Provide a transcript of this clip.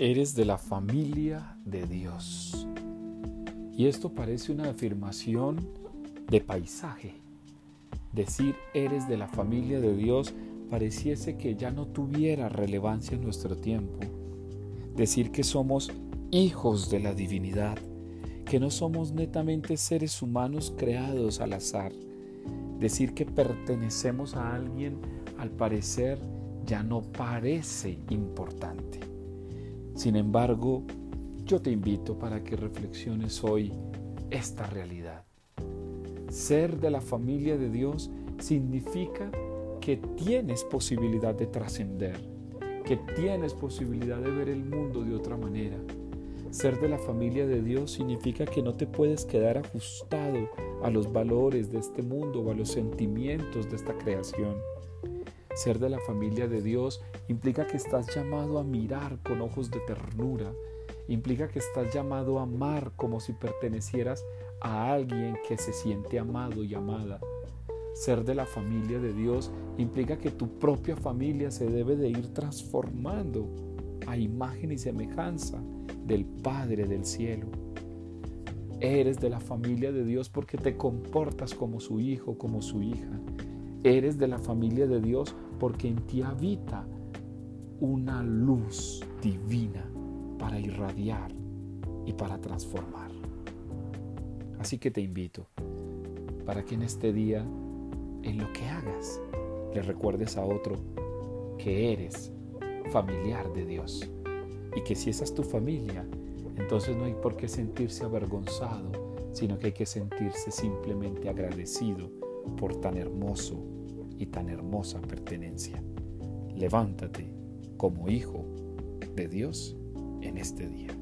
Eres de la familia de Dios. Y esto parece una afirmación de paisaje. Decir eres de la familia de Dios pareciese que ya no tuviera relevancia en nuestro tiempo. Decir que somos hijos de la divinidad, que no somos netamente seres humanos creados al azar. Decir que pertenecemos a alguien al parecer ya no parece importante. Sin embargo, yo te invito para que reflexiones hoy esta realidad. Ser de la familia de Dios significa que tienes posibilidad de trascender, que tienes posibilidad de ver el mundo de otra manera. Ser de la familia de Dios significa que no te puedes quedar ajustado a los valores de este mundo o a los sentimientos de esta creación. Ser de la familia de Dios implica que estás llamado a mirar con ojos de ternura, implica que estás llamado a amar como si pertenecieras a alguien que se siente amado y amada. Ser de la familia de Dios implica que tu propia familia se debe de ir transformando a imagen y semejanza del Padre del cielo. Eres de la familia de Dios porque te comportas como su hijo, como su hija. Eres de la familia de Dios porque en ti habita una luz divina para irradiar y para transformar. Así que te invito para que en este día, en lo que hagas, le recuerdes a otro que eres familiar de Dios y que si esa es tu familia, entonces no hay por qué sentirse avergonzado, sino que hay que sentirse simplemente agradecido por tan hermoso y tan hermosa pertenencia. Levántate como hijo de Dios en este día.